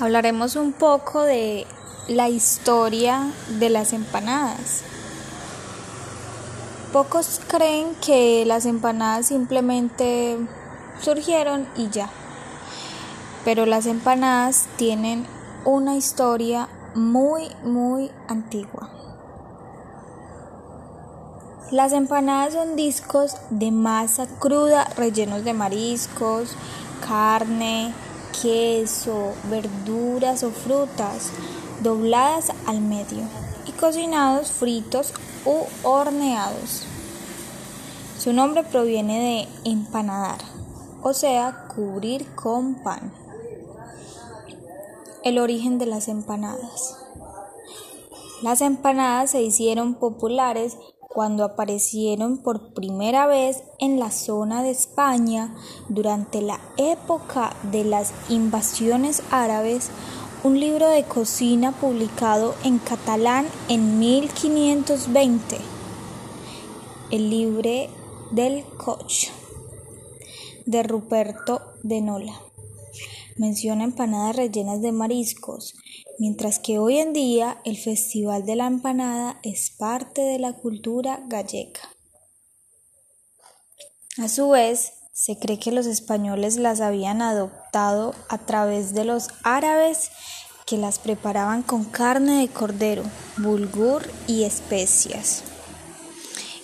Hablaremos un poco de la historia de las empanadas. Pocos creen que las empanadas simplemente surgieron y ya. Pero las empanadas tienen una historia muy, muy antigua. Las empanadas son discos de masa cruda rellenos de mariscos, carne, queso, verduras o frutas dobladas al medio y cocinados fritos u horneados. Su nombre proviene de empanadar, o sea, cubrir con pan. El origen de las empanadas. Las empanadas se hicieron populares cuando aparecieron por primera vez en la zona de España durante la época de las invasiones árabes, un libro de cocina publicado en catalán en 1520, el libro del Coch de Ruperto de Nola. Menciona empanadas rellenas de mariscos, mientras que hoy en día el Festival de la Empanada es parte de la cultura gallega. A su vez, se cree que los españoles las habían adoptado a través de los árabes que las preparaban con carne de cordero, bulgur y especias,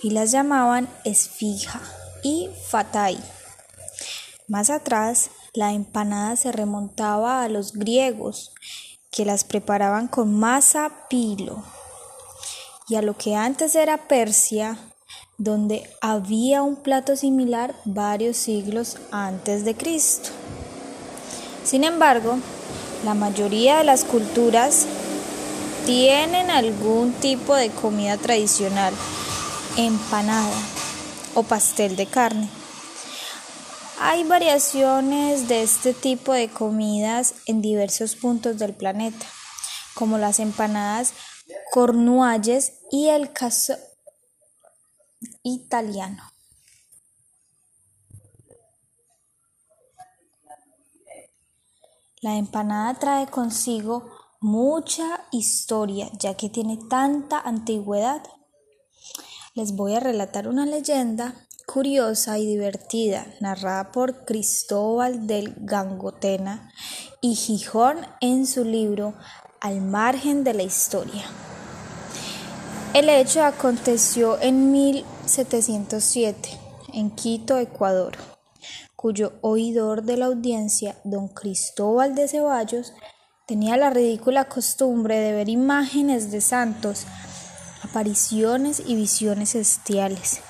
y las llamaban esfija y fatay. Más atrás, la empanada se remontaba a los griegos, que las preparaban con masa pilo, y a lo que antes era Persia, donde había un plato similar varios siglos antes de Cristo. Sin embargo, la mayoría de las culturas tienen algún tipo de comida tradicional, empanada o pastel de carne. Hay variaciones de este tipo de comidas en diversos puntos del planeta, como las empanadas cornualles y el caso italiano. La empanada trae consigo mucha historia, ya que tiene tanta antigüedad. Les voy a relatar una leyenda curiosa y divertida, narrada por Cristóbal del Gangotena y Gijón en su libro Al margen de la historia. El hecho aconteció en 1707 en Quito, Ecuador, cuyo oidor de la audiencia, don Cristóbal de Ceballos, tenía la ridícula costumbre de ver imágenes de santos, apariciones y visiones celestiales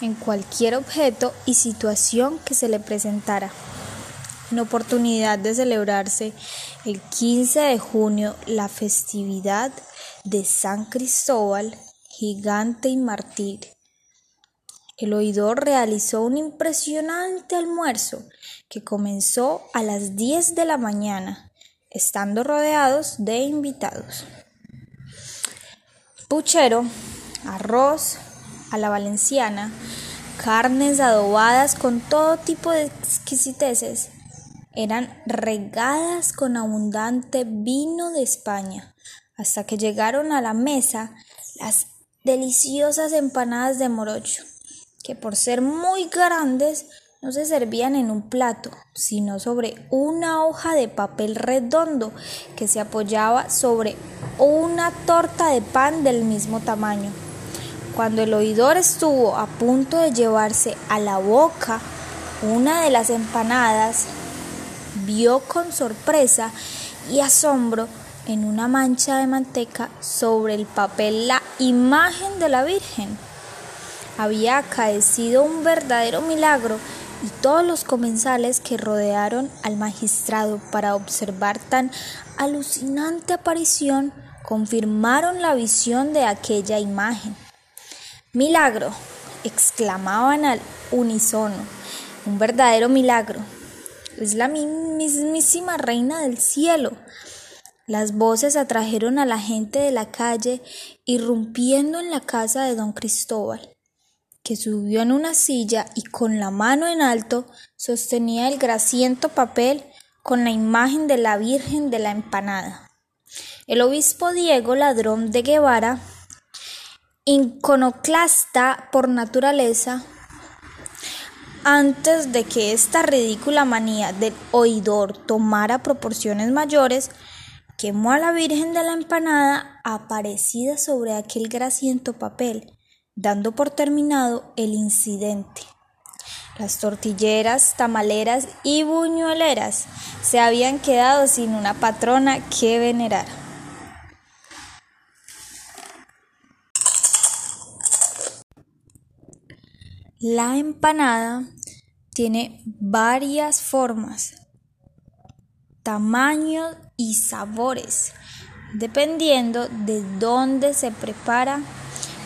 en cualquier objeto y situación que se le presentara. En oportunidad de celebrarse el 15 de junio la festividad de San Cristóbal, gigante y mártir. El oidor realizó un impresionante almuerzo que comenzó a las 10 de la mañana, estando rodeados de invitados. Puchero, arroz, a la valenciana, carnes adobadas con todo tipo de exquisiteces, eran regadas con abundante vino de España, hasta que llegaron a la mesa las deliciosas empanadas de morocho, que por ser muy grandes no se servían en un plato, sino sobre una hoja de papel redondo que se apoyaba sobre una torta de pan del mismo tamaño. Cuando el oidor estuvo a punto de llevarse a la boca una de las empanadas, vio con sorpresa y asombro en una mancha de manteca sobre el papel la imagen de la Virgen. Había acaecido un verdadero milagro y todos los comensales que rodearon al magistrado para observar tan alucinante aparición confirmaron la visión de aquella imagen. Milagro, exclamaban al unísono, un verdadero milagro. Es la mismísima reina del cielo. Las voces atrajeron a la gente de la calle, irrumpiendo en la casa de don Cristóbal, que subió en una silla y con la mano en alto sostenía el grasiento papel con la imagen de la Virgen de la Empanada. El obispo Diego Ladrón de Guevara, iconoclasta por naturaleza, antes de que esta ridícula manía del oidor tomara proporciones mayores, quemó a la Virgen de la Empanada aparecida sobre aquel grasiento papel, dando por terminado el incidente. Las tortilleras, tamaleras y buñueleras se habían quedado sin una patrona que venerar. La empanada tiene varias formas, tamaños y sabores, dependiendo de dónde se prepara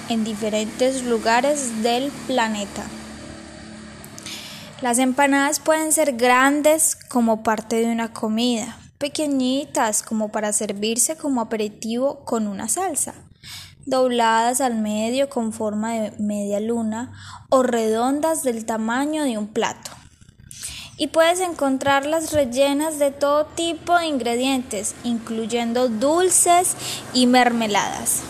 en diferentes lugares del planeta. Las empanadas pueden ser grandes como parte de una comida, pequeñitas como para servirse como aperitivo con una salsa, dobladas al medio con forma de media luna o redondas del tamaño de un plato. Y puedes encontrarlas rellenas de todo tipo de ingredientes, incluyendo dulces y mermeladas.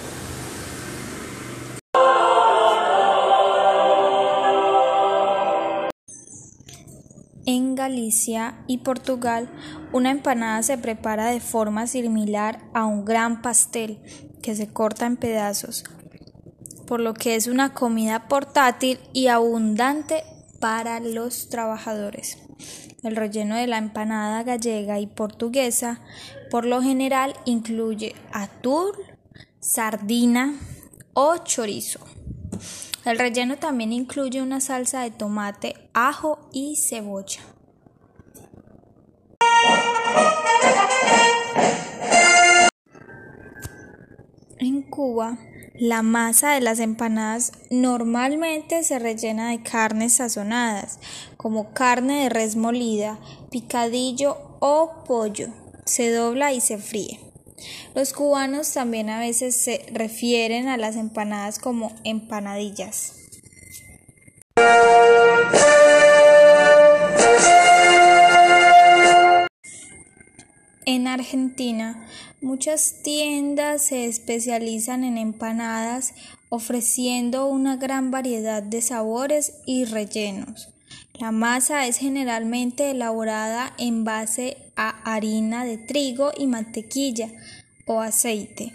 En Galicia y Portugal, una empanada se prepara de forma similar a un gran pastel que se corta en pedazos, por lo que es una comida portátil y abundante para los trabajadores. El relleno de la empanada gallega y portuguesa por lo general incluye atún, sardina o chorizo. El relleno también incluye una salsa de tomate, ajo y cebolla. En Cuba, la masa de las empanadas normalmente se rellena de carnes sazonadas, como carne de res molida, picadillo o pollo. Se dobla y se fríe. Los cubanos también a veces se refieren a las empanadas como empanadillas. Argentina, muchas tiendas se especializan en empanadas ofreciendo una gran variedad de sabores y rellenos. La masa es generalmente elaborada en base a harina de trigo y mantequilla o aceite,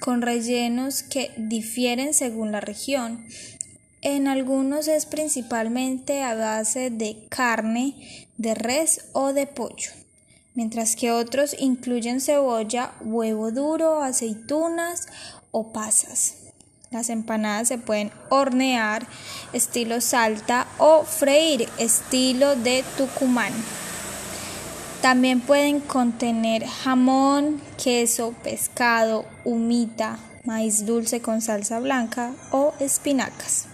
con rellenos que difieren según la región. En algunos es principalmente a base de carne, de res o de pollo, mientras que otros incluyen cebolla, huevo duro, aceitunas o pasas. Las empanadas se pueden hornear estilo salta o freír estilo de Tucumán. También pueden contener jamón, queso, pescado, humita, maíz dulce con salsa blanca o espinacas.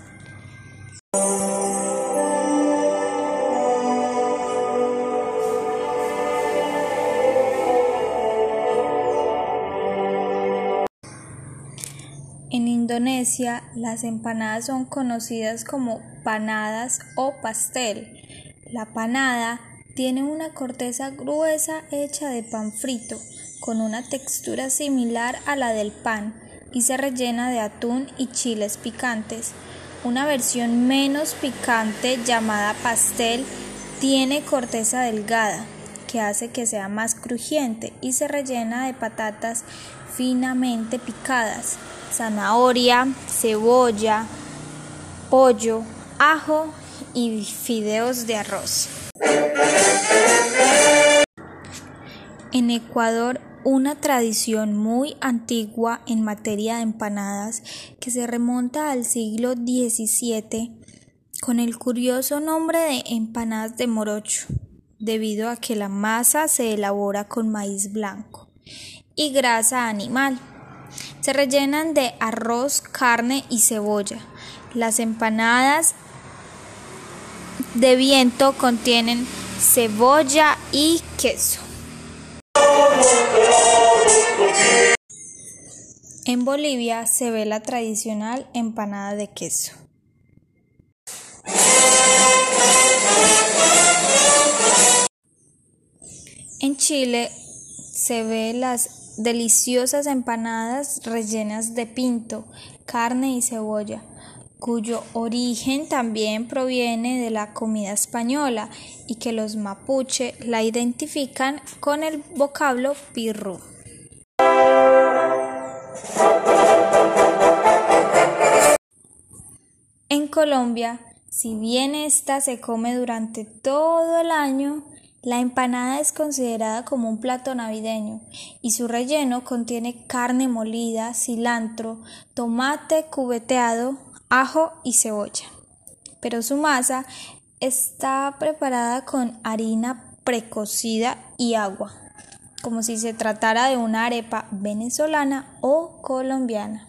Indonesia, las empanadas son conocidas como panadas o pastel. La panada tiene una corteza gruesa hecha de pan frito, con una textura similar a la del pan, y se rellena de atún y chiles picantes. Una versión menos picante llamada pastel tiene corteza delgada, que hace que sea más crujiente y se rellena de patatas finamente picadas zanahoria, cebolla, pollo, ajo y fideos de arroz. En Ecuador, una tradición muy antigua en materia de empanadas que se remonta al siglo XVII con el curioso nombre de empanadas de morocho, debido a que la masa se elabora con maíz blanco y grasa animal. Se rellenan de arroz, carne y cebolla. Las empanadas de viento contienen cebolla y queso. En Bolivia se ve la tradicional empanada de queso. En Chile se ve las deliciosas empanadas rellenas de pinto, carne y cebolla, cuyo origen también proviene de la comida española y que los mapuche la identifican con el vocablo pirru. En Colombia, si bien esta se come durante todo el año, la empanada es considerada como un plato navideño y su relleno contiene carne molida, cilantro, tomate cubeteado, ajo y cebolla. Pero su masa está preparada con harina precocida y agua, como si se tratara de una arepa venezolana o colombiana.